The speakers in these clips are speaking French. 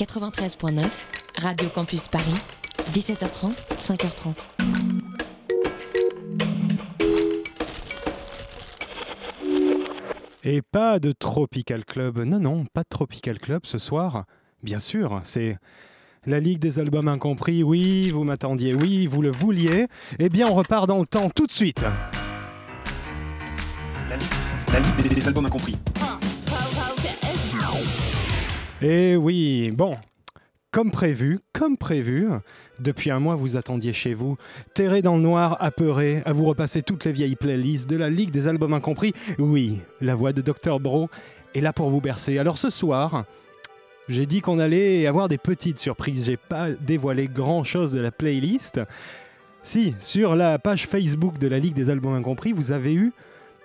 93.9, Radio Campus Paris, 17h30, 5h30. Et pas de Tropical Club. Non, non, pas de Tropical Club ce soir. Bien sûr, c'est la Ligue des albums incompris. Oui, vous m'attendiez. Oui, vous le vouliez. Eh bien, on repart dans le temps tout de suite. La Ligue des albums incompris. Eh oui, bon, comme prévu, comme prévu, depuis un mois vous attendiez chez vous, terré dans le noir, apeuré, à vous repasser toutes les vieilles playlists de la Ligue des albums incompris. Oui, la voix de Dr Bro est là pour vous bercer. Alors ce soir, j'ai dit qu'on allait avoir des petites surprises. J'ai pas dévoilé grand chose de la playlist. Si, sur la page Facebook de la Ligue des albums incompris, vous avez eu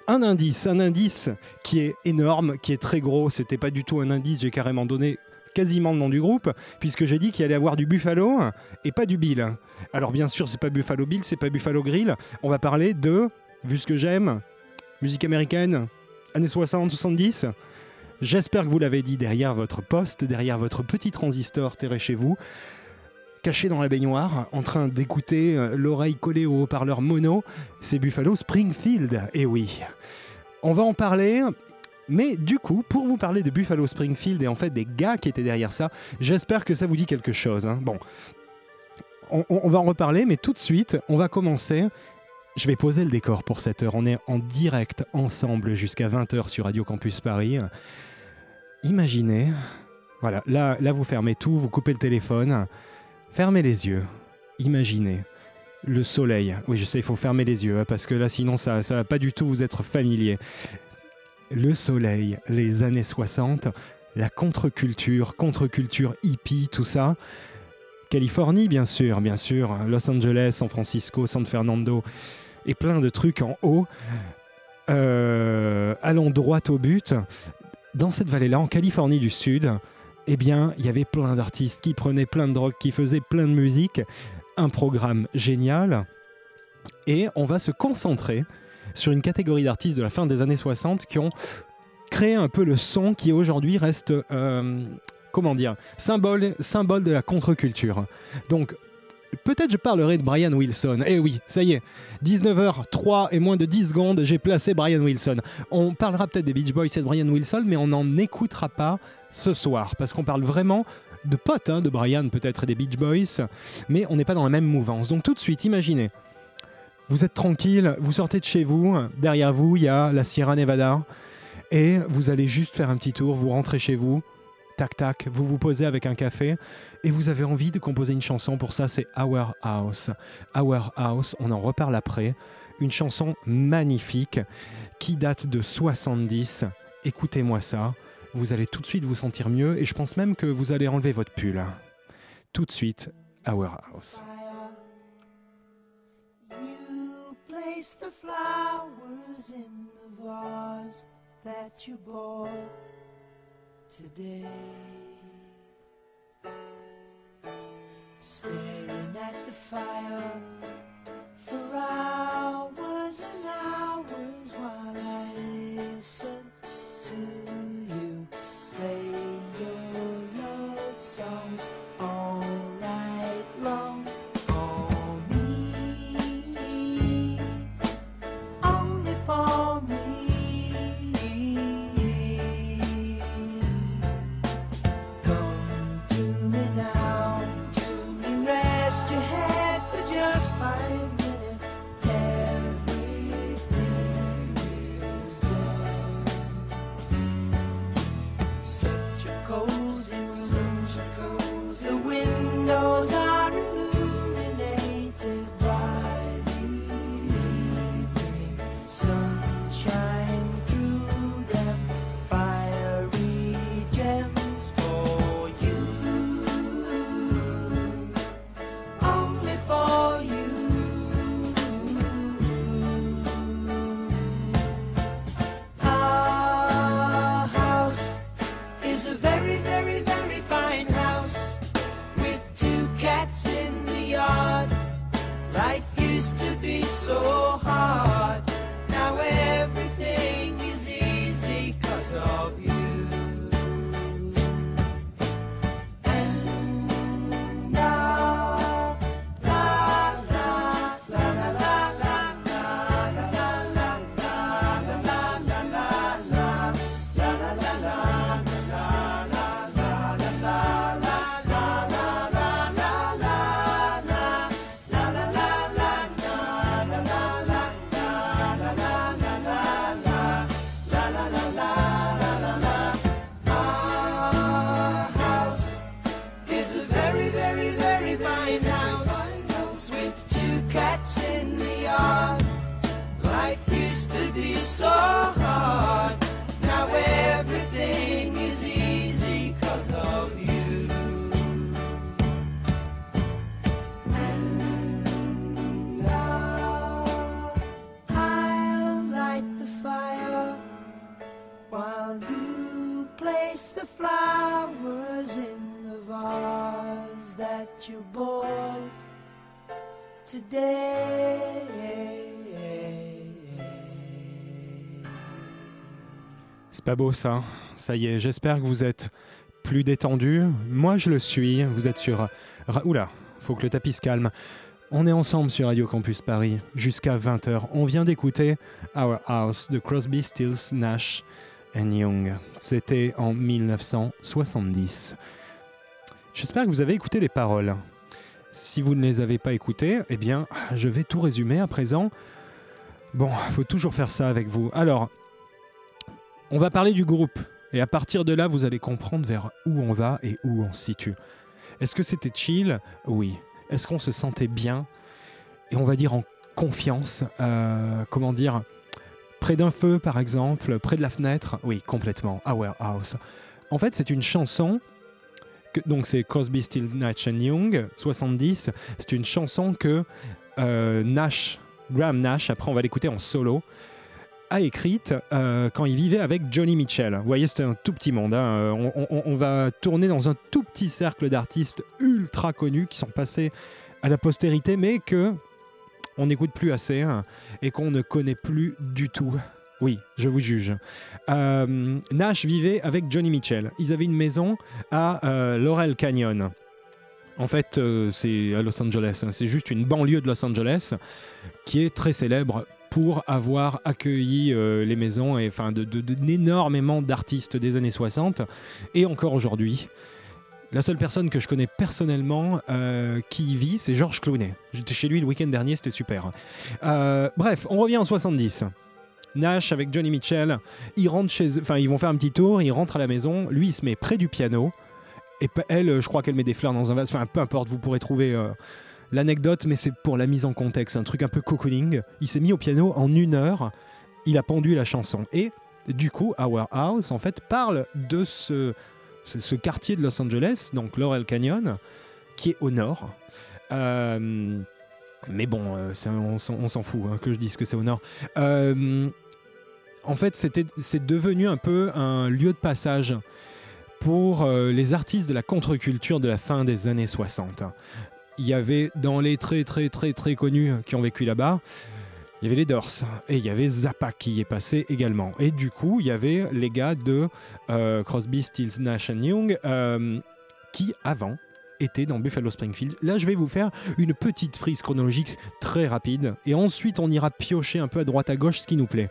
un indice, un indice qui est énorme, qui est très gros. C'était pas du tout un indice, j'ai carrément donné quasiment le nom du groupe, puisque j'ai dit qu'il allait avoir du Buffalo et pas du Bill. Alors bien sûr, c'est pas Buffalo Bill, c'est pas Buffalo Grill. On va parler de, vu ce que j'aime, musique américaine, années 60, 70. J'espère que vous l'avez dit derrière votre poste, derrière votre petit transistor terré chez vous caché dans la baignoire, en train d'écouter euh, l'oreille collée au haut-parleur mono, c'est Buffalo Springfield. Eh oui, on va en parler. Mais du coup, pour vous parler de Buffalo Springfield et en fait des gars qui étaient derrière ça, j'espère que ça vous dit quelque chose. hein. Bon, on, on va en reparler, mais tout de suite, on va commencer. Je vais poser le décor pour cette heure. On est en direct ensemble jusqu'à 20h sur Radio Campus Paris. Imaginez, voilà, là, là vous fermez tout, vous coupez le téléphone, fermez les yeux, imaginez le soleil. Oui, je sais, il faut fermer les yeux hein, parce que là, sinon, ça ne va pas du tout vous être familier. Le soleil, les années 60, la contre-culture, contre-culture hippie, tout ça. Californie, bien sûr, bien sûr, Los Angeles, San Francisco, San Fernando, et plein de trucs en haut. Euh, allons droit au but. Dans cette vallée-là, en Californie du Sud, eh bien, il y avait plein d'artistes qui prenaient plein de drogue, qui faisaient plein de musique. Un programme génial. Et on va se concentrer sur une catégorie d'artistes de la fin des années 60 qui ont créé un peu le son qui aujourd'hui reste, euh, comment dire, symbole, symbole de la contre-culture. Donc, peut-être je parlerai de Brian Wilson. Eh oui, ça y est, 19h03 et moins de 10 secondes, j'ai placé Brian Wilson. On parlera peut-être des Beach Boys et de Brian Wilson, mais on n'en écoutera pas ce soir, parce qu'on parle vraiment de potes hein, de Brian peut-être et des Beach Boys, mais on n'est pas dans la même mouvance. Donc tout de suite, imaginez, vous êtes tranquille, vous sortez de chez vous, derrière vous, il y a la Sierra Nevada, et vous allez juste faire un petit tour, vous rentrez chez vous, tac tac, vous vous posez avec un café, et vous avez envie de composer une chanson, pour ça c'est Our House. Our House, on en reparle après, une chanson magnifique qui date de 70, écoutez-moi ça, vous allez tout de suite vous sentir mieux, et je pense même que vous allez enlever votre pull. Tout de suite, Our House. You place the flowers in the vase that you bought today. Staring at the fire for hours and hours while I listen love pas beau ça. Ça y est, j'espère que vous êtes plus détendu. Moi, je le suis. Vous êtes sur. Oula, faut que le tapis se calme. On est ensemble sur Radio Campus Paris jusqu'à 20h. On vient d'écouter Our House de Crosby, Stills, Nash and Young. C'était en 1970. J'espère que vous avez écouté les paroles. Si vous ne les avez pas écoutées, eh bien, je vais tout résumer à présent. Bon, faut toujours faire ça avec vous. Alors, on va parler du groupe. Et à partir de là, vous allez comprendre vers où on va et où on se situe. Est-ce que c'était chill? Oui. Est-ce qu'on se sentait bien? Et on va dire en confiance euh, Comment dire Près d'un feu, par exemple Près de la fenêtre? Oui, complètement. Our House. En fait, c'est une chanson. Donc, c'est Crosby, Stills, Nash and Young, 70. C'est une chanson que euh, Nash, Graham Nash, après on va l'écouter en solo, a écrite euh, quand il vivait avec Johnny Mitchell. Vous voyez, c'était un tout petit monde. hein. Euh, On, va tourner dans un tout petit cercle d'artistes ultra connus qui sont passés à la postérité, mais que on n'écoute plus assez hein, et qu'on ne connaît plus du tout. Oui, je vous juge. Euh, Nash vivait avec Johnny Mitchell. Ils avaient une maison à Laurel Canyon. En fait, c'est à Los Angeles. hein. C'est juste une banlieue de Los Angeles qui est très célèbre pour avoir accueilli euh, les maisons et enfin de, de- de- d'énormément d'artistes des années 60 et encore aujourd'hui. La seule personne que je connais personnellement euh, qui y vit, c'est Georges Clooney. J'étais chez lui le week-end dernier, c'était super. Euh, bref, on revient en 70. Nash avec Johnny Mitchell, ils rentrent chez ils vont faire un petit tour, ils rentrent à la maison, lui il se met près du piano et elle, je crois qu'elle met des fleurs dans un vase, enfin peu importe, vous pourrez trouver l'anecdote, mais c'est pour la mise en contexte, un truc un peu cocooning. Il s'est mis au piano en une heure, il a pendu la chanson. Et du coup, Our House, en fait, parle de ce, ce, quartier de Los Angeles, donc Laurel Canyon, qui est au nord. Euh, mais bon, euh, on, s'en- fout hein, que je dise que c'est au nord. Euh, en fait, c'est devenu un peu un lieu de passage pour les artistes de la contre-culture de la fin des années 60 il y avait dans les très très très très connus qui ont vécu là-bas, il y avait les Doors et il y avait Zappa qui y est passé également. Et du coup, il y avait les gars de euh, Crosby, Stills, Nash Young euh, qui avant étaient dans Buffalo Springfield. Là, je vais vous faire une petite frise chronologique très rapide et ensuite on ira piocher un peu à droite à gauche ce qui nous plaît.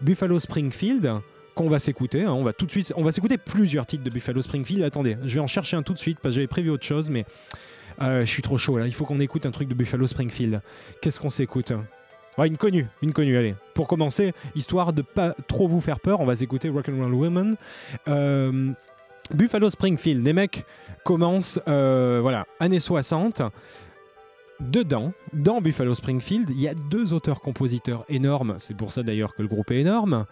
Buffalo Springfield qu'on va s'écouter, hein, on va tout de suite, on va s'écouter plusieurs titres de Buffalo Springfield. Attendez, je vais en chercher un tout de suite parce que j'avais prévu autre chose, mais euh, je suis trop chaud là. Il faut qu'on écoute un truc de Buffalo Springfield. Qu'est-ce qu'on s'écoute une connue, une connue. Allez, pour commencer, histoire de pas trop vous faire peur, on va s'écouter Rock'n'Roll Women. Euh, Buffalo Springfield, les mecs commencent, euh, voilà, années 60. Dedans, dans Buffalo Springfield, il y a deux auteurs-compositeurs énormes. C'est pour ça d'ailleurs que le groupe est énorme,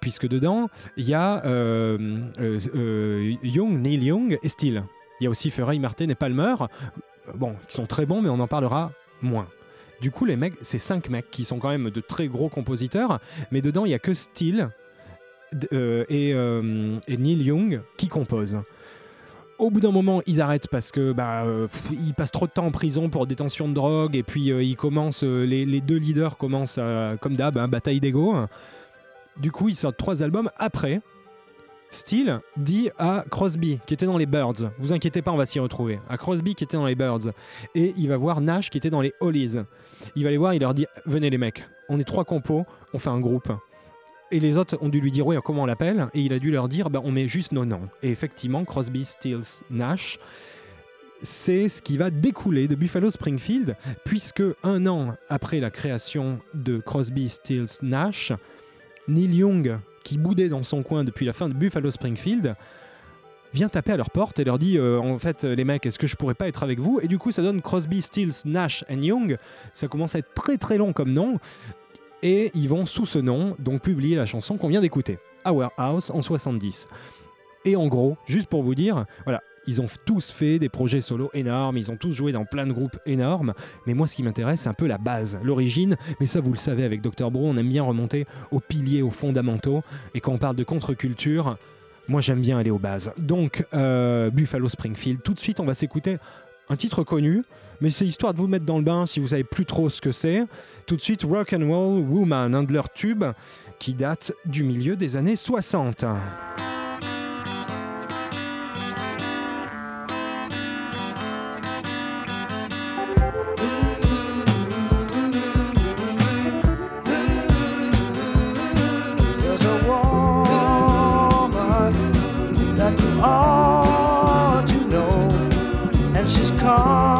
puisque dedans, il y a euh, euh, Young, Neil Young et Steele. Il y a aussi Ferrari, Martin et Palmer. Bon, qui sont très bons, mais on en parlera moins. Du coup, les mecs, c'est cinq mecs qui sont quand même de très gros compositeurs, mais dedans, il y a que Steele euh, et, euh, et Neil Young qui composent. Au bout d'un moment, ils arrêtent parce que bah, euh, ils passent trop de temps en prison pour détention de drogue et puis euh, ils commencent, euh, les, deux leaders commencent comme d'hab, hein, bataille d'ego. Du coup, ils sortent trois albums. Après, Steele dit à Crosby, qui était dans les Birds, vous inquiétez pas, on va s'y retrouver. À Crosby, qui était dans les Birds, et il va voir Nash, qui était dans les Hollies. Il va les voir, il leur dit Venez les mecs, on est trois compos, on fait un groupe. Et les autres ont dû lui dire Oui, comment on l'appelle? Et il a dû leur dire bah, On met juste nos noms. Et effectivement, Crosby, Stills, Nash, c'est ce qui va découler de Buffalo Springfield, puisque un an après la création de Crosby, Stills, Nash, Neil Young, qui boudait dans son coin depuis la fin de Buffalo Springfield, vient taper à leur porte et leur dit euh, en fait les mecs est-ce que je pourrais pas être avec vous? Et du coup ça donne Crosby, Stills, Nash and Young. Ça commence à être très très long comme nom. Et ils vont sous ce nom donc publier la chanson qu'on vient d'écouter. Our House en 70 et en gros juste pour vous dire voilà ils ont tous fait des projets solo énormes, ils ont tous joué dans plein de groupes énormes, mais moi ce qui m'intéresse c'est un peu la base, l'origine, mais ça vous le savez avec Dr Bro, on aime bien remonter aux piliers, aux fondamentaux, et quand on parle de contre-culture, moi j'aime bien aller aux bases. Donc euh, Buffalo Springfield, tout de suite on va s'écouter un titre connu, mais c'est histoire de vous mettre dans le bain si vous savez plus trop ce que c'est. Tout de suite, Rock and Roll Woman, un de leurs tubes qui date du milieu des années 60. And she's coming,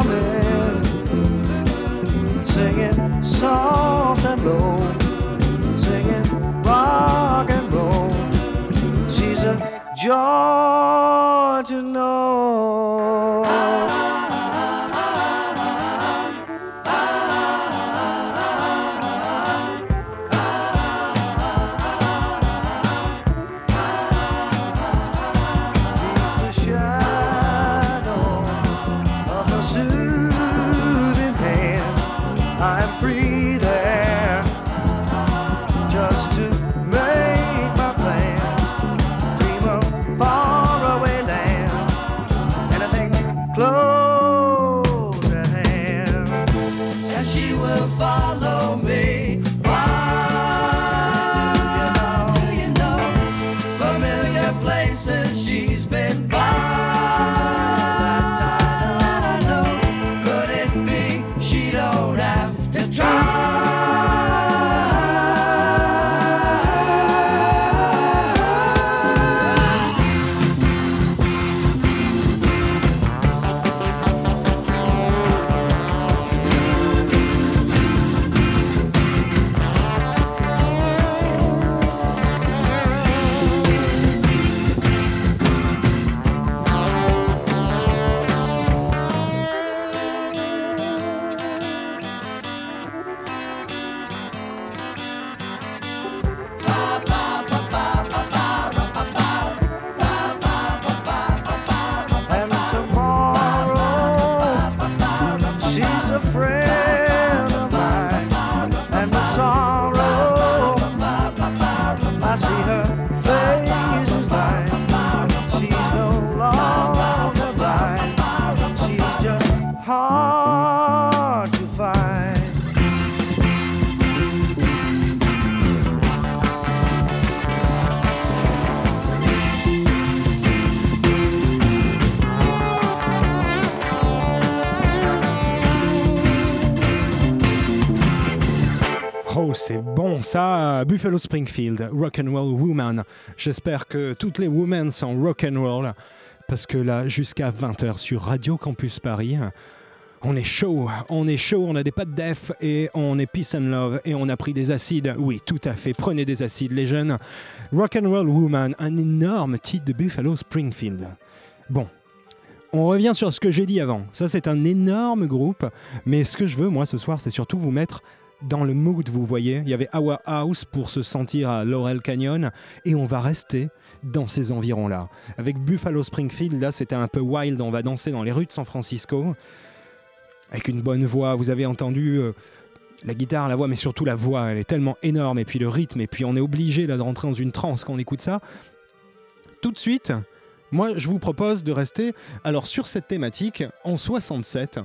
ça Buffalo Springfield, Rock and Roll Woman. J'espère que toutes les women sont rock and roll parce que là, jusqu'à 20h sur Radio Campus Paris, on est chaud, on est chaud, on a des pattes def et on est peace and love et on a pris des acides. Oui, tout à fait, prenez des acides les jeunes. Rock and Roll Woman, un énorme titre de Buffalo Springfield. Bon, on revient sur ce que j'ai dit avant. Ça, c'est un énorme groupe, mais ce que je veux, moi, ce soir, c'est surtout vous mettre dans le mood, vous voyez. Il y avait Our House pour se sentir à Laurel Canyon, et on va rester dans ces environs-là. Avec Buffalo Springfield, là, c'était un peu wild, on va danser dans les rues de San Francisco, avec une bonne voix. Vous avez entendu euh, la guitare, la voix, mais surtout la voix, elle est tellement énorme, et puis le rythme, et puis on est obligé là, de rentrer dans une transe quand on écoute ça. Tout de suite, moi, je vous propose de rester alors sur cette thématique en 67.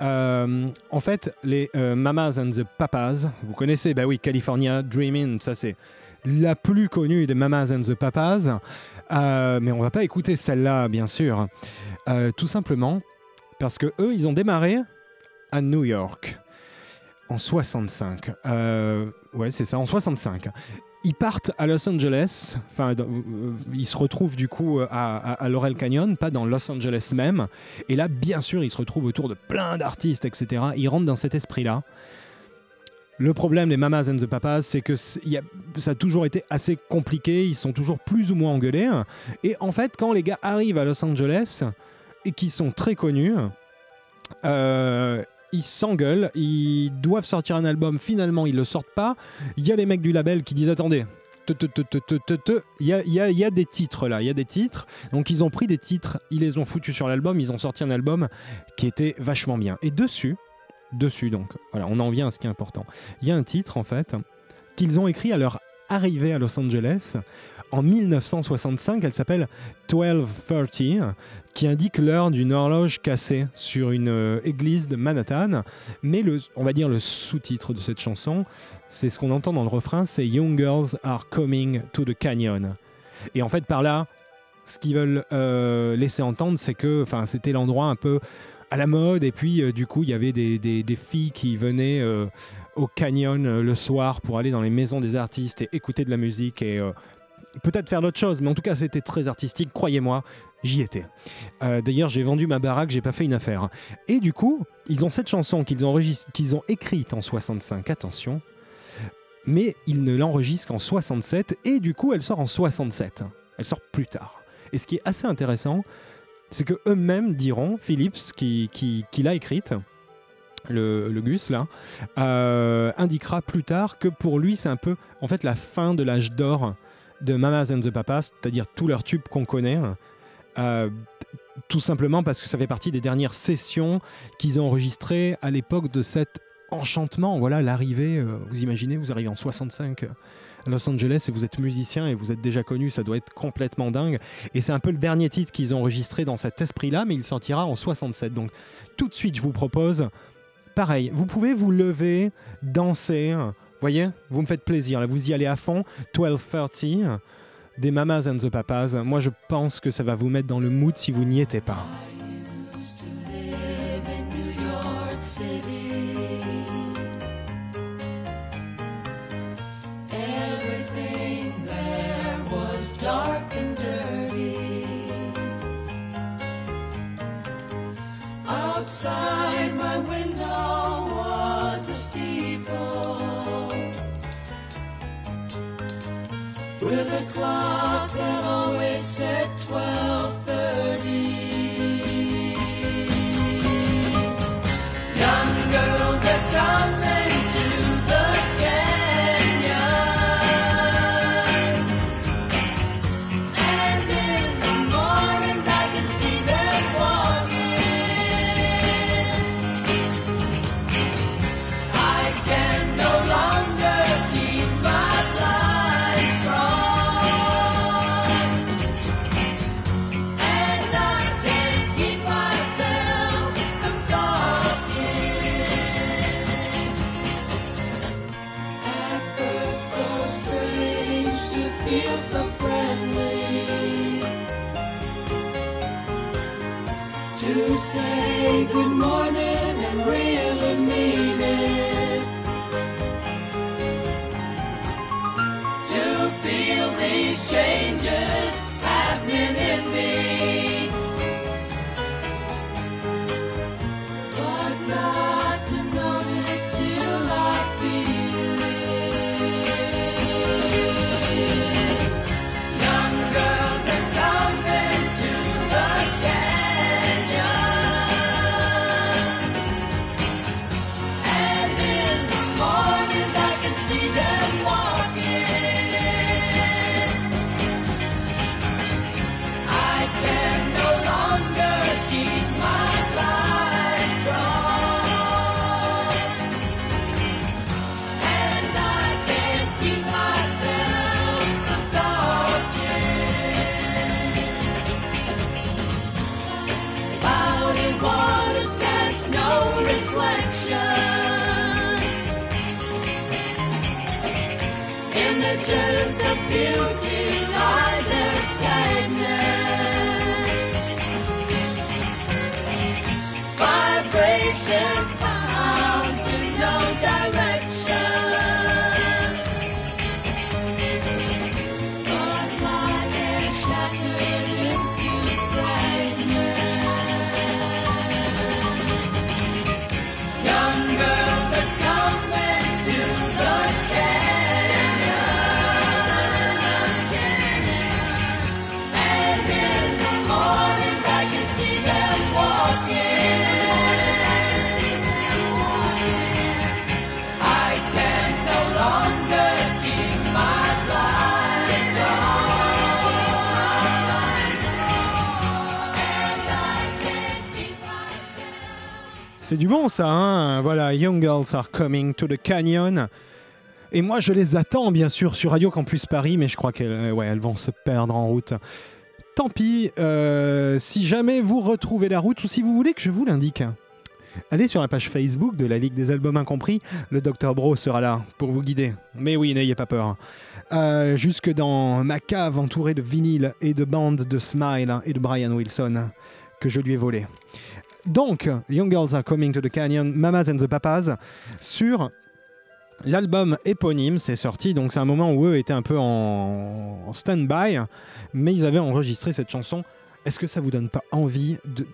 Euh, en fait, les euh, Mamas and the Papas, vous connaissez, bah oui, California Dreamin', ça c'est la plus connue des Mamas and the Papas. Euh, mais on va pas écouter celle-là, bien sûr, tout simplement parce que eux, ils ont démarré à New York en 65. Euh, ouais, c'est ça, en 65 ils partent à Los Angeles, enfin, dans- euh, ils se retrouvent du coup à, à- Laurel Canyon, pas dans Los Angeles même. Et là, bien sûr, ils se retrouvent autour de plein d'artistes, etc. Ils rentrent dans cet esprit-là. Le problème des Mamas and the Papas, c'est que ça a toujours été assez compliqué, ils sont toujours plus ou moins engueulés. Et en fait, quand les gars arrivent à Los Angeles et qui sont très connus, euh, ils s'engueulent, ils doivent sortir un album, finalement ils le sortent pas. Il y a les mecs du label qui disent attendez. te, te, te, te, te, te, te. Il y a, y a- y a des titres là, il y a des titres. Donc ils ont pris des titres, ils les ont foutus sur l'album, ils ont sorti un album qui était vachement bien. Et dessus, dessus donc, voilà, on en vient à ce qui est important. Il y a un titre en fait qu'ils ont écrit à leur arrivée à Los Angeles en 1965. Elle s'appelle 1230, qui indique l'heure d'une horloge cassée sur une euh, église de Manhattan. Mais le, on va dire le sous-titre de cette chanson, c'est ce qu'on entend dans le refrain, c'est Young Girls are coming to the canyon. Et en fait, par là, ce qu'ils veulent euh, laisser entendre, c'est que c'était l'endroit un peu à la mode, et puis euh, du coup, il y avait des, des- filles qui venaient au canyon le soir pour aller dans les maisons des artistes et écouter de la musique et peut-être faire d'autres choses, mais en tout cas, c'était très artistique, croyez-moi. J'y étais. Euh, D'ailleurs, j'ai vendu ma baraque, j'ai pas fait une affaire. Et du coup, ils ont cette chanson qu'ils ont, ont écrite en 65, attention, mais ils ne l'enregistrent qu'en 67, et du coup, elle sort en 67. Elle sort plus tard. Et ce qui est assez intéressant, c'est que eux-mêmes diront, Philips, qui, qui, qui l'a écrite, le, le Gus là, euh, indiquera plus tard que pour lui, c'est un peu en fait la fin de l'âge d'or de Mamas and the Papas, c'est-à-dire tous leurs tubes qu'on connaît. euh, tout simplement parce que ça fait partie des dernières sessions qu'ils ont enregistrées à l'époque de cet enchantement. Voilà l'arrivée, euh, vous imaginez, vous arrivez en 65 à Los Angeles et vous êtes musicien et vous êtes déjà connu, ça doit être complètement dingue. Et c'est un peu le dernier titre qu'ils ont enregistré dans cet esprit-là, mais il sortira en 67. Donc tout de suite, je vous propose, pareil, vous pouvez vous lever, danser, voyez, vous me faites plaisir, là, vous y allez à fond, 1230 des Mamas and the Papas. Moi, je pense que ça va vous mettre dans le mood si vous n'y étiez pas. Bon ça, hein Voilà, Young Girls are coming to the canyon. Et moi, je les attends, bien sûr, sur Radio Campus Paris, mais je crois qu'elles euh, vont se perdre en route. Tant pis, euh, si jamais vous retrouvez la route ou si vous voulez que je vous l'indique. Allez sur la page Facebook de la Ligue des Albums Incompris, le Dr Bro sera là pour vous guider. Mais oui, n'ayez pas peur. Euh, jusque dans ma cave entourée de vinyles et de bandes de Smile et de Brian Wilson que je lui ai volé. Donc, Young Girls Are Coming to the Canyon, Mamas and the Papas, sur l'album éponyme, c'est sorti, donc c'est un moment où eux étaient un peu en, stand-by, mais ils avaient enregistré cette chanson. Est-ce que ça vous donne pas envie de,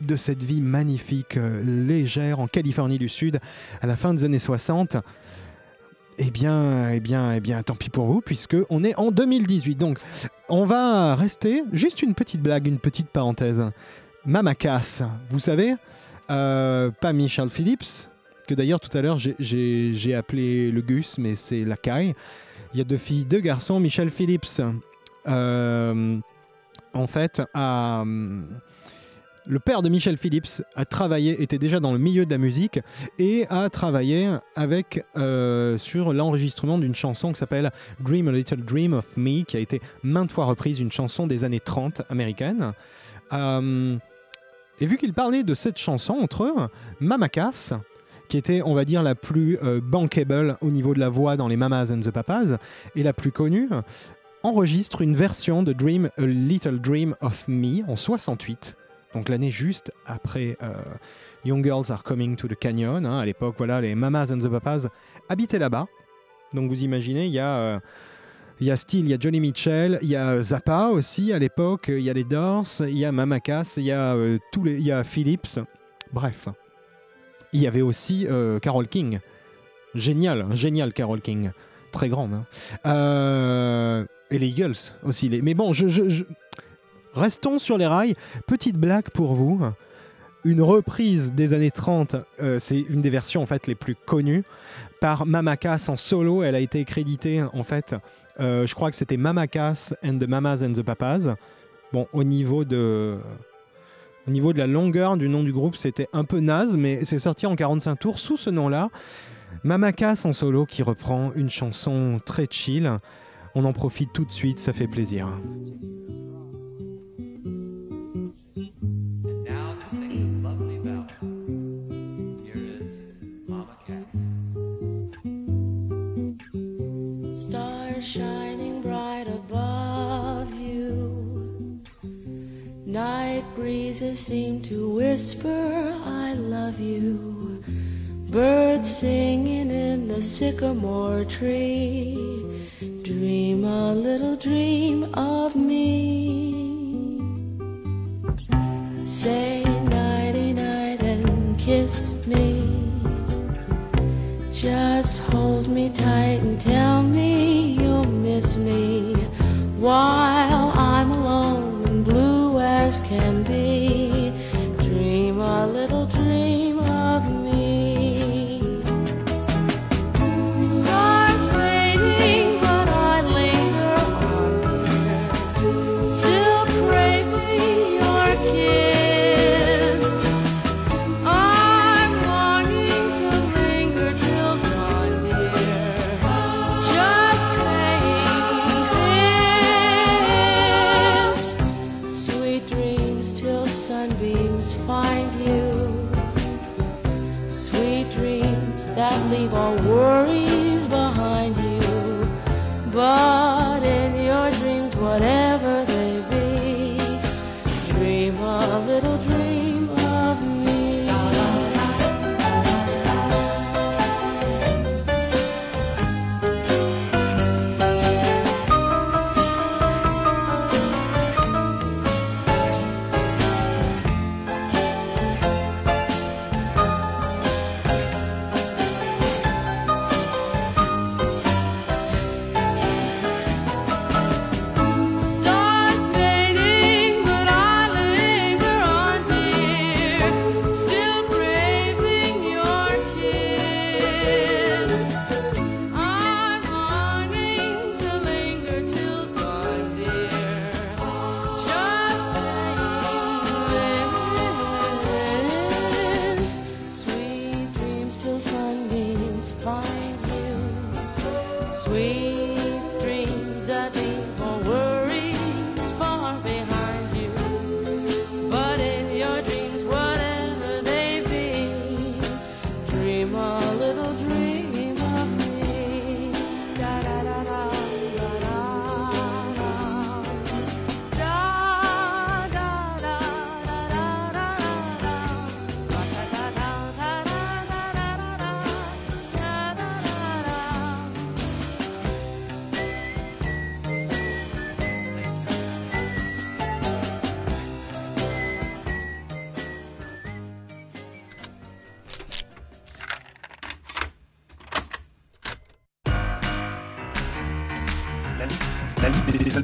de cette vie magnifique, euh, légère, en Californie du Sud, à la fin des années 60 eh bien, eh bien, eh bien, tant pis pour vous, puisque on est en 2018. Donc, on va rester. Juste une petite blague, une petite parenthèse. Mama Cass, vous savez, euh, pas Michelle Phillips, que d'ailleurs tout à l'heure j'ai- appelé le Gus, mais c'est la caille. Il y a deux filles, deux garçons. Michelle Phillips, euh, en fait, Le père de Michel Phillips a travaillé, était déjà dans le milieu de la musique et a travaillé avec euh, sur l'enregistrement d'une chanson qui s'appelle Dream a Little Dream of Me, qui a été maintes fois reprise, une chanson des années 30 américaine. Et vu qu'il parlait de cette chanson entre eux, Mama Cass, qui était, on va dire, la plus euh, bankable au niveau de la voix dans les Mamas and the Papas, et la plus connue, enregistre une version de Dream a Little Dream of Me en 68, donc l'année juste après euh, Young Girls Are Coming to the Canyon. hein. à l'époque, voilà, les Mamas and the Papas habitaient là-bas. Donc vous imaginez, il y a... euh, il y a Steele, il y a Johnny Mitchell, il y a Zappa aussi à l'époque, il y a les Doors, il y a Mama Cass, il y a euh, tous les, il y a Phillips. Bref, il y avait aussi euh, Carol King. Génial, hein, génial Carol King, très grande. hein. Euh, et les Eagles aussi. Mais bon, restons sur les rails. Petite blague pour vous. Une reprise des années 30, euh, c'est une des versions en fait les plus connues par Mama Cass en solo. Elle a été créditée en fait euh, je crois que c'était Mama Cass and the Mamas and the Papas. Bon, au niveau de, au niveau de la longueur du nom du groupe, c'était un peu naze, mais c'est sorti en 45 tours sous ce nom-là. Mama Cass en solo qui reprend une chanson très chill. On en profite tout de suite, ça fait plaisir. Night breezes seem to whisper, I love you. Birds singing in the sycamore tree. Dream a little dream of me. Say nighty night and kiss me. Just hold me tight and tell me you'll miss me while I'm alone as can be. Dream a little dream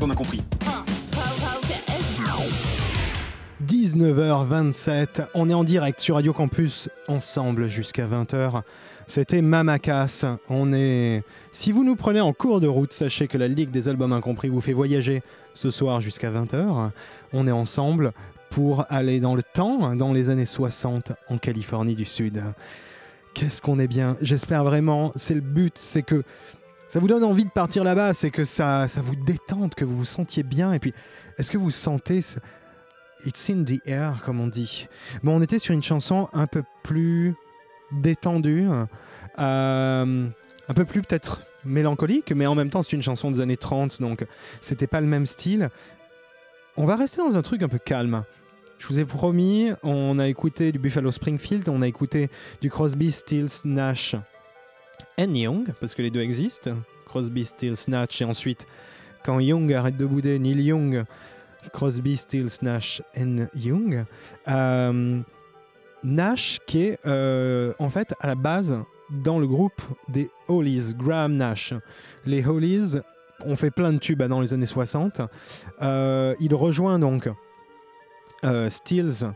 Ligue des, des albums incompris. 19h27, on est en direct sur Radio Campus, ensemble jusqu'à 20h. C'était Mamakas. On est. Si vous nous prenez en cours de route, sachez que la Ligue des albums incompris vous fait voyager ce soir jusqu'à 20h. On est ensemble pour aller dans le temps, dans les années 60, en Californie du Sud. Qu'est-ce qu'on est bien. J'espère vraiment, c'est le but, c'est que ça vous donne envie de partir là-bas, c'est que ça, ça vous détende, que vous vous sentiez bien. Et puis, est-ce que vous sentez ce- It's in the air, comme on dit? Bon, on était sur une chanson un peu plus détendue, euh, un peu plus peut-être mélancolique, mais en même temps, c'est une chanson des années 30, donc c'était pas le même style. On va rester dans un truc un peu calme. Je vous ai promis, on a écouté du Buffalo Springfield, on a écouté du Crosby, Stills, Nash and Young, parce que les deux existent. Crosby, Stills, Nash, et ensuite, quand Young arrête de bouder, Neil Young, Crosby, Stills, Nash and Young. Euh, Nash qui est euh, en fait à la base dans le groupe des Hollies, Graham Nash. Les Hollies ont fait plein de tubes dans les années 60. Euh, il rejoint donc Stills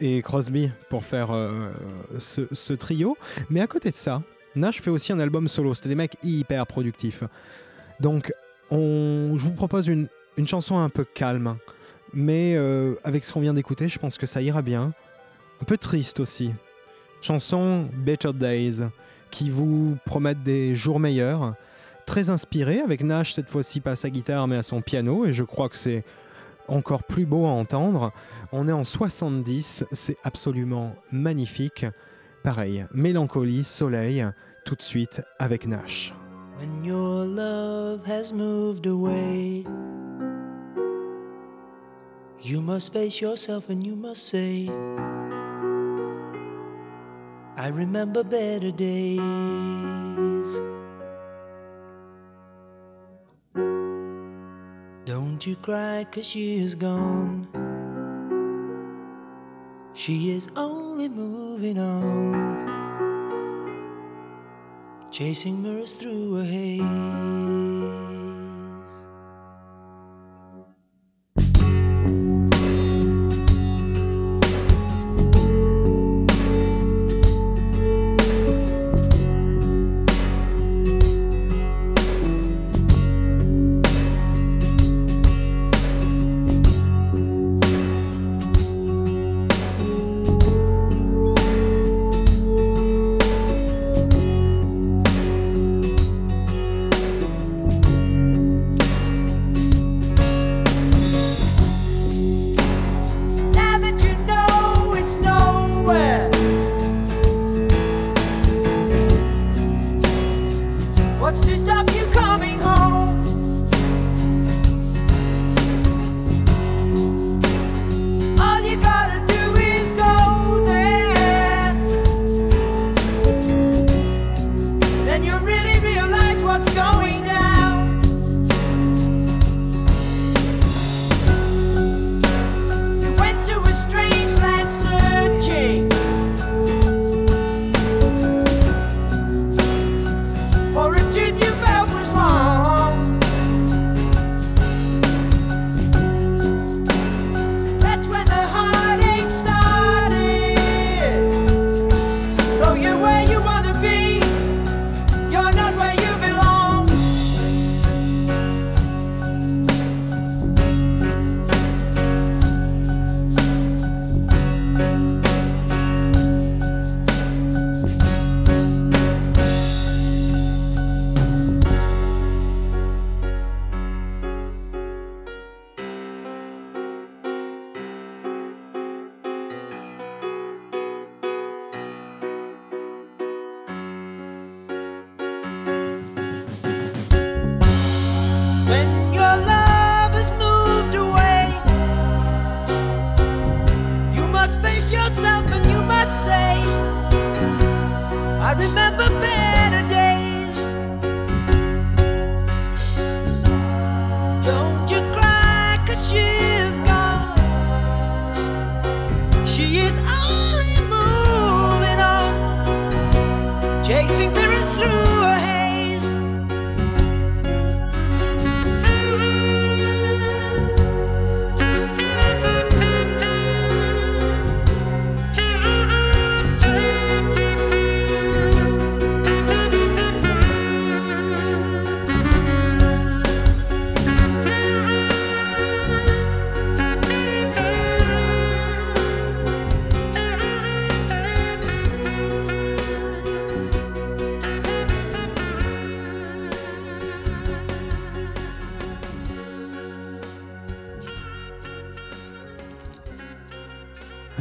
et Crosby pour faire ce trio. Mais à côté de ça, Nash fait aussi un album solo. C'était des mecs hyper productifs. Donc, on, je vous propose une, une chanson un peu calme. Mais euh, avec ce qu'on vient d'écouter, je pense que ça ira bien. Un peu triste aussi. Chanson Better Days, qui vous promettent des jours meilleurs. Très inspiré, avec Nash cette fois-ci pas à sa guitare mais à son piano, et je crois que c'est encore plus beau à entendre. On est en 70, c'est absolument magnifique. Pareil, mélancolie, soleil, tout de suite avec Nash. When your love has moved away, you must face yourself and you must say, I remember better days. Don't you cry, cause she is gone. She is only moving on chasing mirrors through a haze.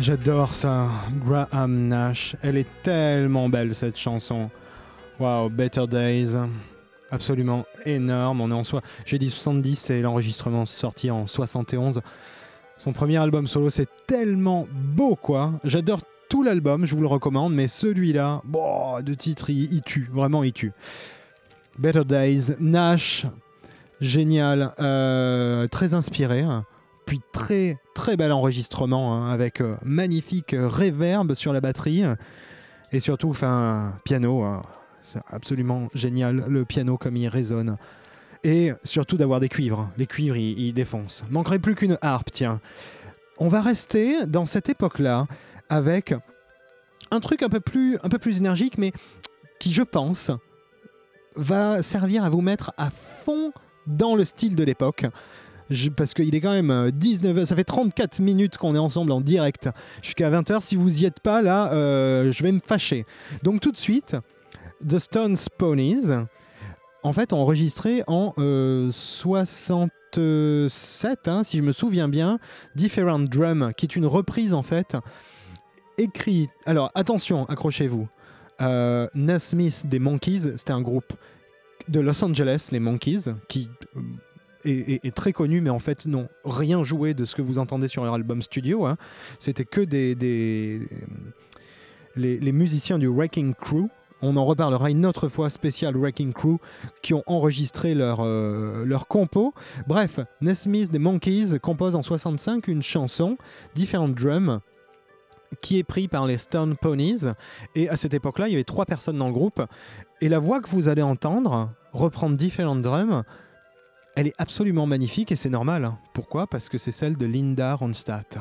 J'adore ça. Graham Nash. Elle est tellement belle cette chanson. Wow, Better Days. Absolument énorme. On est en soi. J'ai dit 70 et l'enregistrement sorti en 71. Son premier album solo, c'est tellement beau quoi. J'adore tout l'album, je vous le recommande, mais celui-là, bon, de titre, il, tue. Vraiment, il tue. Better Days, Nash, génial, euh, très inspiré. Puis très très bel enregistrement hein, avec euh, magnifique euh, reverb sur la batterie et surtout enfin piano hein. c'est absolument génial le piano comme il résonne. Et surtout d'avoir des cuivres. Les cuivres ils, ils défoncent. Manquerait plus qu'une harpe tiens. On va rester dans cette époque là avec un truc un peu plus un peu plus énergique mais qui je pense va servir à vous mettre à fond dans le style de l'époque je- parce qu'il est quand même euh, 19h, ça fait 34 minutes qu'on est ensemble en direct jusqu'à 20h. Si vous y êtes pas là, euh, je vais me fâcher. Donc tout de suite, The Stones Ponies, en fait enregistré en euh, 67, hein, si je me souviens bien, Different Drum, qui est une reprise en fait écrite. Alors attention, accrochez-vous. Euh, Smith des Monkeys, c'était un groupe de Los Angeles, les Monkeys, qui euh, est, très connu, mais en fait n'ont rien joué de ce que vous entendez sur leur album studio. hein. C'était que des, les, musiciens du Wrecking Crew. On en reparlera une autre fois spécial Wrecking Crew qui ont enregistré leur, euh, leur compo. Bref, Nesmith des Monkeys compose en 65 une chanson, Different Drum, qui est pris par les Stone Ponies. Et à cette époque-là, il y avait trois personnes dans le groupe. Et la voix que vous allez entendre, reprendre Different Drum, elle est absolument magnifique et c'est normal. Pourquoi? Parce que c'est celle de Linda Ronstadt.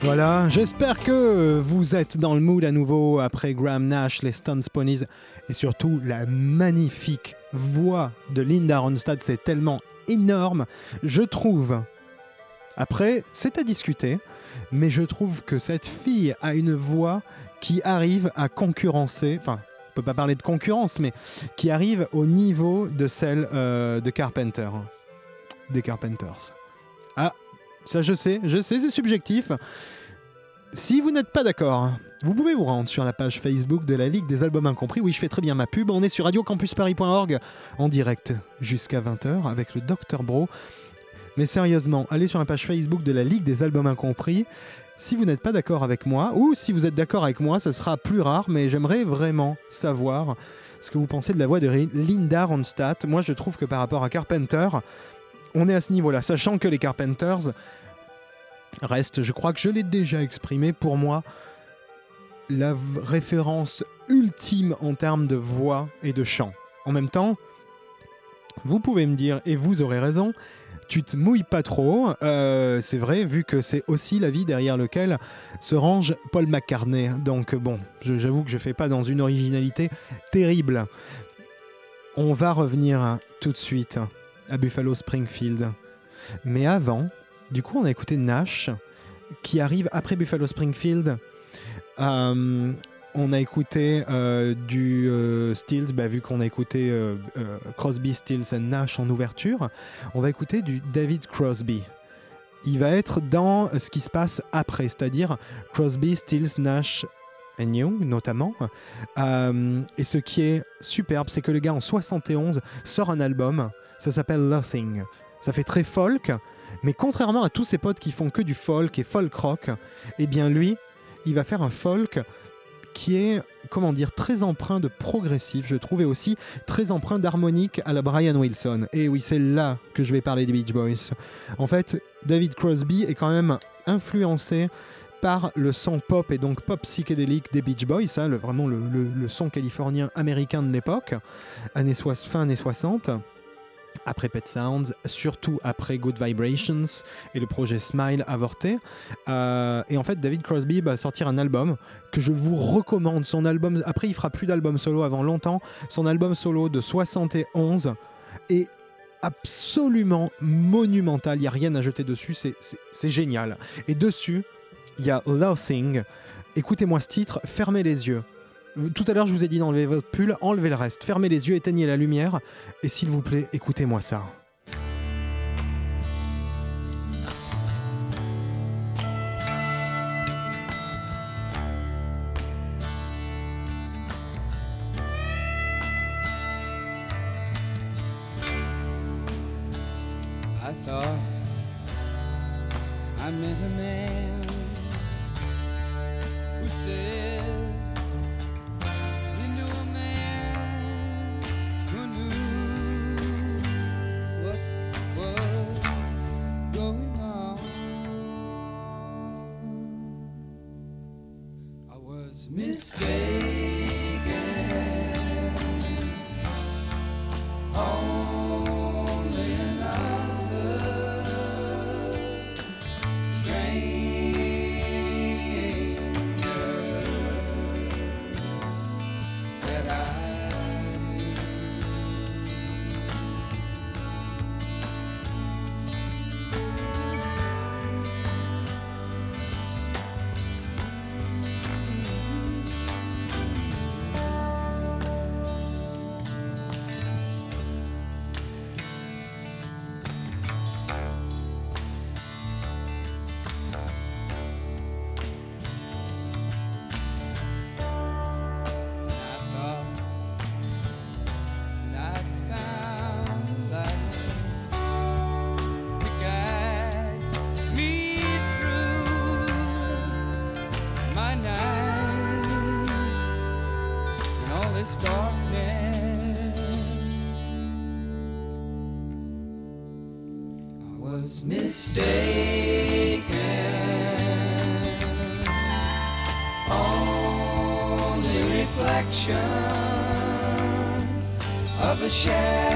Voilà, j'espère que vous êtes dans le mood à nouveau après Graham Nash, les Stone Ponies et surtout la magnifique voix de Linda Ronstadt, c'est tellement énorme. Je trouve, après, c'est à discuter, mais je trouve que cette fille a une voix qui arrive à concurrencer, enfin, peut pas parler de concurrence, mais qui arrive au niveau de celle euh, de Carpenter, des Carpenters. Ah, ça je sais, je sais, c'est subjectif. Si vous n'êtes pas d'accord, vous pouvez vous rendre sur la page Facebook de la Ligue des Albums Incompris. Oui, je fais très bien ma pub. On est sur radiocampusparis.org en direct jusqu'à 20h avec le Dr Bro. Mais sérieusement, allez sur la page Facebook de la Ligue des Albums Incompris. Si vous n'êtes pas d'accord avec moi, ou si vous êtes d'accord avec moi, ce sera plus rare, mais j'aimerais vraiment savoir ce que vous pensez de la voix de Linda Ronstadt. Moi, je trouve que par rapport à Carpenter, on est à ce niveau-là, sachant que les Carpenters restent, je crois que je l'ai déjà exprimé, pour moi, la référence ultime en termes de voix et de chant. En même temps, vous pouvez me dire, et vous aurez raison, tu te mouilles pas trop. euh, c'est vrai, vu que c'est aussi la vie derrière lequel se range Paul McCartney. Donc bon, j'avoue que je fais pas dans une originalité terrible. On va revenir tout de suite à Buffalo Springfield. Mais avant, du coup, on a écouté Nash, qui arrive après Buffalo Springfield. Euh, on a écouté euh, du euh, Stills, bah, vu qu'on a écouté euh, Crosby, Stills and Nash en ouverture. On va écouter du David Crosby. Il va être dans ce qui se passe après, c'est-à-dire Crosby, Stills, Nash and Young notamment. Et ce qui est superbe, c'est que le gars en 71 sort un album, ça s'appelle Nothing. Ça fait très folk, mais contrairement à tous ses potes qui font que du folk et folk rock, eh bien lui, il va faire un folk qui est, comment dire, très empreint de progressif, je trouve, et aussi très empreint d'harmonique à la Brian Wilson. Et oui, c'est là que je vais parler des Beach Boys. En fait, David Crosby est quand même influencé par le son pop et donc pop psychédélique des Beach Boys, hein, le, vraiment le, son californien américain de l'époque, années fin années 60 après Pet Sounds, surtout après Good Vibrations et le projet Smile avorté. Euh, et en fait, David Crosby va sortir un album que je vous recommande. Son album, après, il fera plus d'albums solo avant longtemps. Son album solo de 71 est absolument monumental. Il n'y a rien à jeter dessus. c'est- génial. Et dessus, il y a Loathing. Écoutez-moi ce titre, fermez les yeux. Tout à l'heure, je vous ai dit d'enlever votre pull, enlevez le reste. Fermez les yeux, éteignez la lumière. Et s'il vous plaît, écoutez-moi ça. mistaken. Only reflections of a shadow.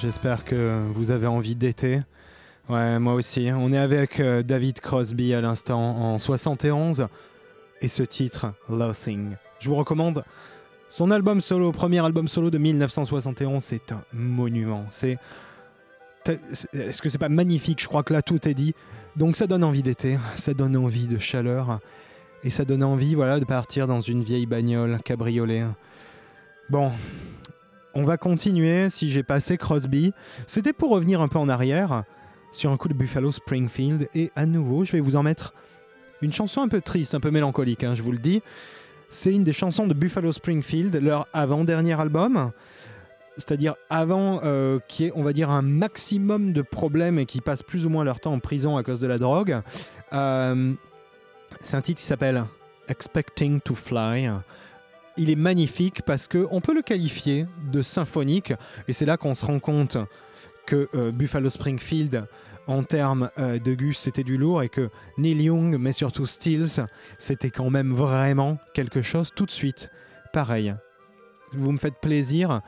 J'espère que vous avez envie d'été. Ouais, moi aussi. On est avec euh, David Crosby à l'instant en 71 et ce titre, Loathing. Je vous recommande son album solo, premier album solo de 1971. C'est un monument. C'est est-ce que c'est pas magnifique? Je crois que là tout est dit. Donc ça donne envie d'été, ça donne envie de chaleur et ça donne envie, voilà, de partir dans une vieille bagnole cabriolet. Bon, on va continuer. Si j'ai passé Crosby, c'était pour revenir un peu en arrière sur un coup de Buffalo Springfield et à nouveau, je vais vous en mettre une chanson un peu triste, un peu mélancolique, hein, je vous le dis. C'est une des chansons de Buffalo Springfield, leur avant-dernier album c'est-à-dire avant euh, qu'il on va dire, un maximum de problèmes et qui passent plus ou moins leur temps en prison à cause de la drogue. Euh, c'est un titre qui s'appelle Expecting to Fly. Il est magnifique parce qu'on peut le qualifier de symphonique et c'est là qu'on se rend compte que euh, Buffalo Springfield, en termes euh, de Gus, c'était du lourd et que Neil Young, mais surtout Stills, c'était quand même vraiment quelque chose tout de suite. Pareil. Vous me faites plaisir.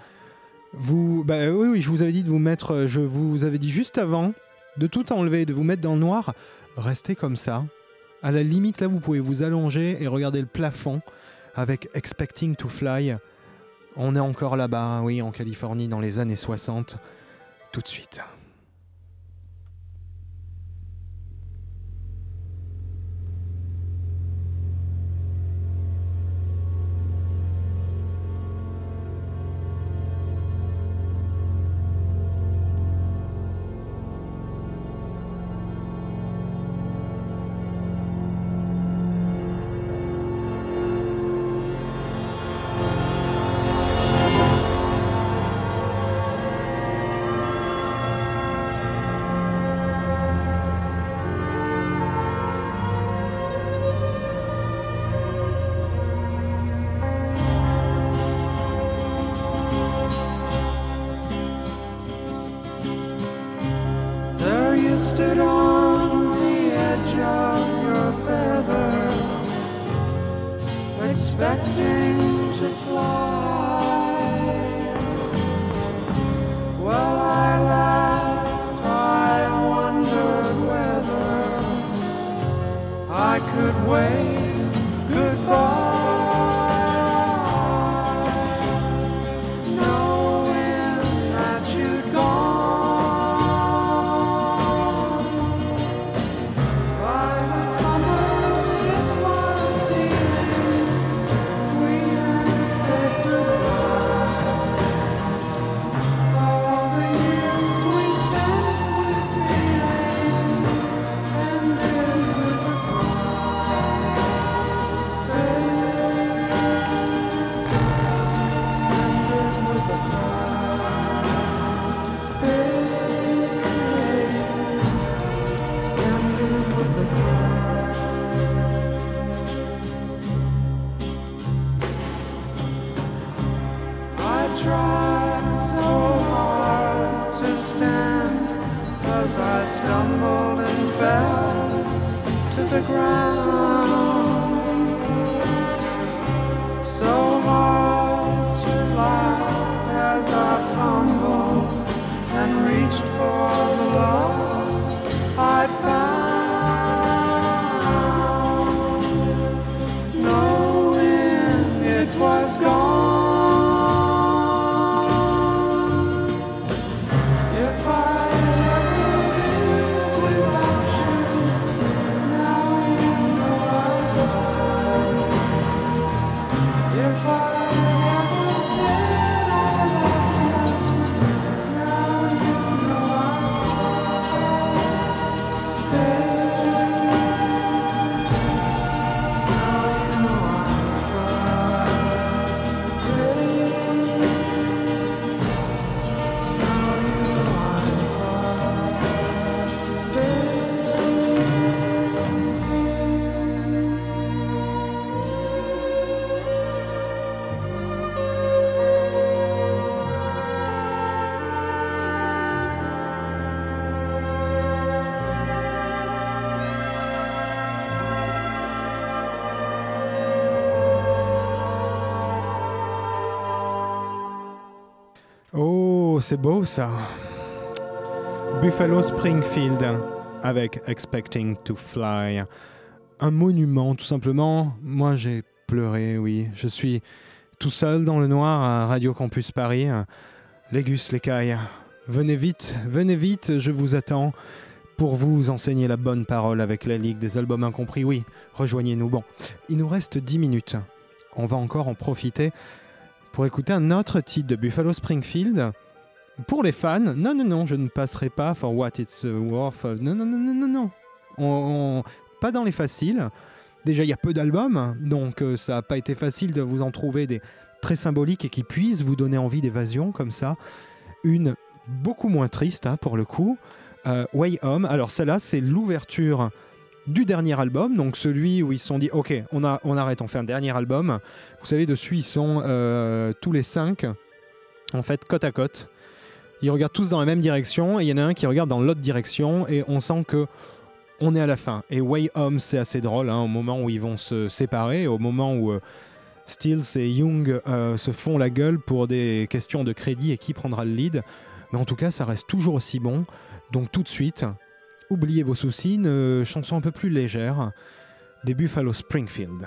Vous, bah oui, oui, je vous avais dit de vous mettre, je vous avais dit juste avant de tout enlever, de vous mettre dans le noir. Restez comme ça. À la limite, là, vous pouvez vous allonger et regarder le plafond avec Expecting to Fly. On est encore là-bas, oui, en Californie, dans les années 60. Tout de suite. C'est beau ça. Buffalo Springfield avec Expecting to Fly. Un monument, tout simplement. Moi, j'ai pleuré, oui. Je suis tout seul dans le noir à Radio Campus Paris. Légus, l'écaille. Venez vite, venez vite, je vous attends pour vous enseigner la bonne parole avec la Ligue des Albums Incompris. Oui, rejoignez-nous. Bon, il nous reste 10 minutes. On va encore en profiter pour écouter un autre titre de Buffalo Springfield. Pour les fans, non, non, non, je ne passerai pas for what it's worth. Non, non, non, non, non, non. On- on- pas dans les faciles. Déjà, il y a peu d'albums, donc euh, ça n'a pas été facile de vous en trouver des très symboliques et qui puissent vous donner envie d'évasion comme ça. Une beaucoup moins triste, hein, pour le coup. Euh, Way Home. Alors, celle-là, c'est l'ouverture du dernier album, donc celui où ils se sont dit ok, on, arrête, on fait un dernier album. Vous savez, dessus, ils sont euh, tous les cinq, en fait, côte à côte. Ils regardent tous dans la même direction et il y en a un qui regarde dans l'autre direction et on sent que on est à la fin. Et Way Home, c'est assez drôle, hein, au moment où ils vont se séparer, au moment où euh, Stills et Young euh, se font la gueule pour des questions de crédit et qui prendra le lead. Mais en tout cas, ça reste toujours aussi bon. Donc tout de suite, oubliez vos soucis, une chanson un peu plus légère des Buffalo Springfield.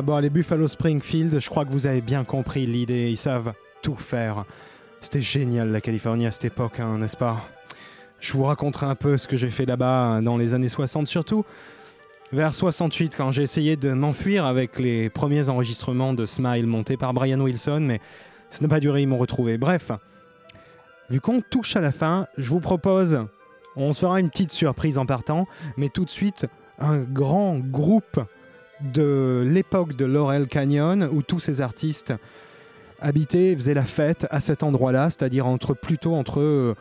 Voilà, bon, les Buffalo Springfield, je crois que vous avez bien compris l'idée. Ils savent tout faire. C'était génial la Californie à cette époque, hein, n'est-ce pas? Je vous raconterai un peu ce que j'ai fait là-bas dans les années 60, surtout vers 68, quand j'ai essayé de m'enfuir avec les premiers enregistrements de Smile montés par Brian Wilson, mais ça n'a pas duré, ils m'ont retrouvé. Bref, vu qu'on touche à la fin, je vous propose, on se fera une petite surprise en partant, mais tout de suite, un grand groupe de l'époque de Laurel Canyon, où tous ces artistes habitaient, faisaient la fête à cet endroit-là, c'est-à-dire entre plutôt entre, euh,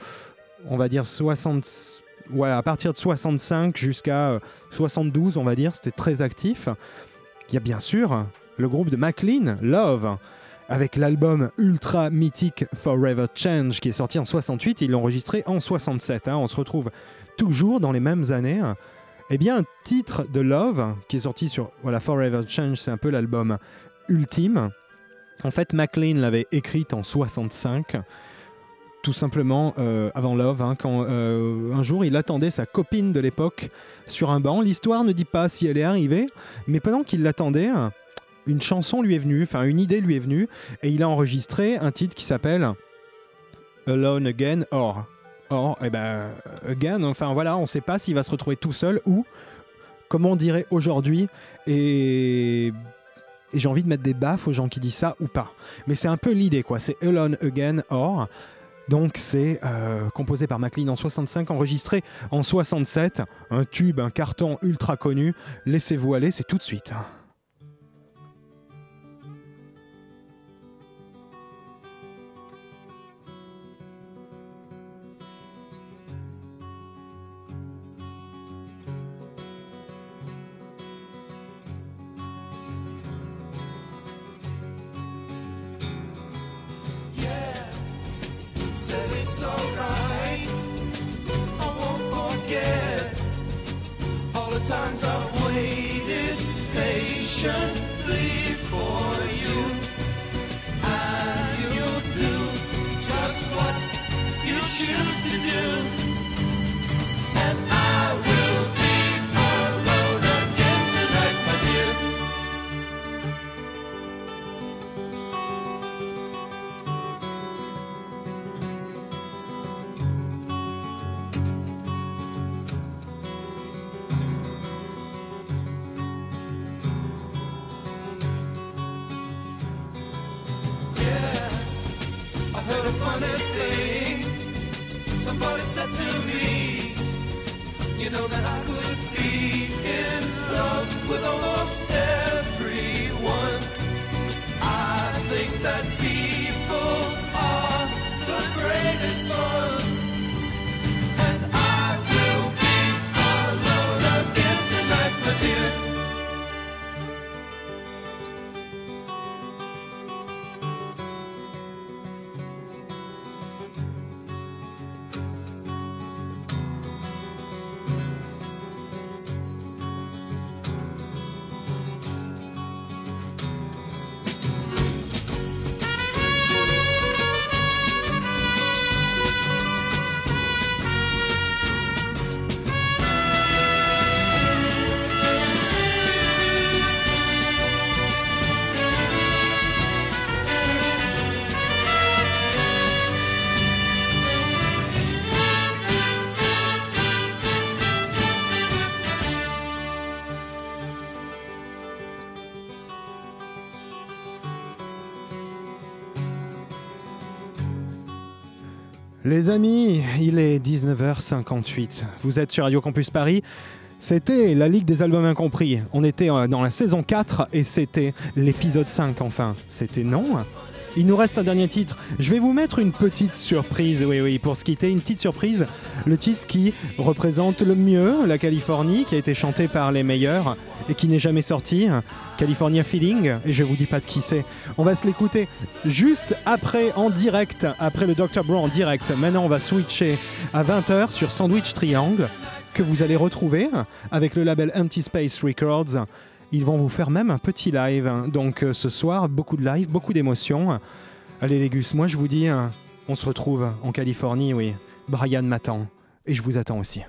on va dire 60, ouais, à partir de 65 jusqu'à euh, 72, on va dire, c'était très actif. Il y a bien sûr le groupe de McLean, Love, avec l'album ultra mythique Forever Change qui est sorti en 68. Ils l'ont enregistré en 67. hein. On se retrouve toujours dans les mêmes années. Eh bien, un titre de Love qui est sorti sur voilà Forever Change, c'est un peu l'album ultime. En fait, McLean l'avait écrite en 65 tout simplement euh, avant Love, hein, quand euh, un jour il attendait sa copine de l'époque sur un banc. L'histoire ne dit pas si elle est arrivée, mais pendant qu'il l'attendait, une chanson lui est venue, enfin une idée lui est venue, et il a enregistré un titre qui s'appelle Alone Again Or. Or, eh ben, again, enfin voilà, on ne sait pas s'il va se retrouver tout seul ou, comme on dirait aujourd'hui, et j'ai envie de mettre des baffes aux gens qui disent ça ou pas. Mais c'est un peu l'idée, quoi. C'est Alone Again Or. Donc c'est euh, composé par McLean en 65, enregistré en 67. Un tube, un carton ultra connu. Laissez-vous aller, c'est tout de suite. nation. Les amis, il est 19h58. Vous êtes sur Radio Campus Paris. C'était la Ligue des albums incompris. On était euh, dans la saison 4 et c'était l'épisode 5 enfin. C'était non il nous reste un dernier titre. Je vais vous mettre une petite surprise, oui, oui, pour se quitter, une petite surprise. Le titre qui représente le mieux la Californie, qui a été chanté par les meilleurs et qui n'est jamais sorti. California Feeling, et je vous dis pas de qui c'est. On va se l'écouter juste après, en direct, après le Dr. Bro en direct. Maintenant, on va switcher à 20h sur Sandwich Triangle, que vous allez retrouver avec le label Empty Space Records. Ils vont vous faire même un petit live. Donc euh, ce soir, beaucoup de live, beaucoup d'émotions. Allez les gus, moi je vous dis, euh, on se retrouve en Californie, oui. Brian m'attend. Et je vous attends aussi.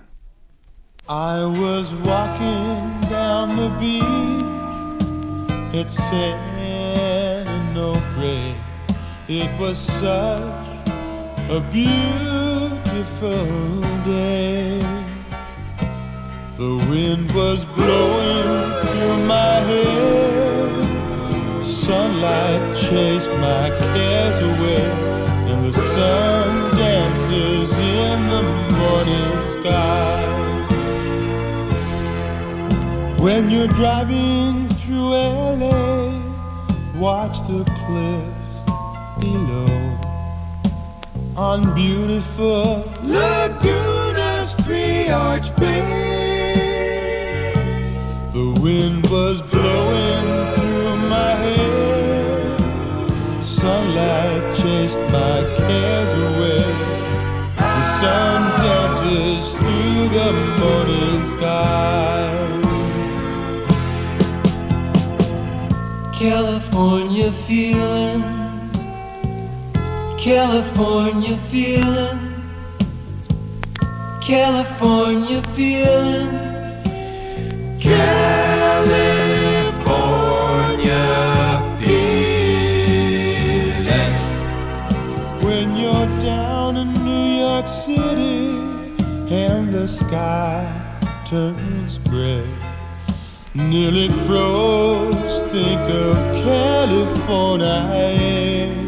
I was walking down the beach at San Onofre. It was such a beautiful day. The wind was blowing my hair. Sunlight chased my cares away. And the sun dances in the morning skies. When you're driving through LA, watch the cliffs below. On beautiful Laguna's three arch bay. Wind was blowing through my hair. Sunlight chased my cares away. The sun dances through the morning sky. California feeling, California feeling, California feeling, California sky turns gray, nearly froze. Think of California.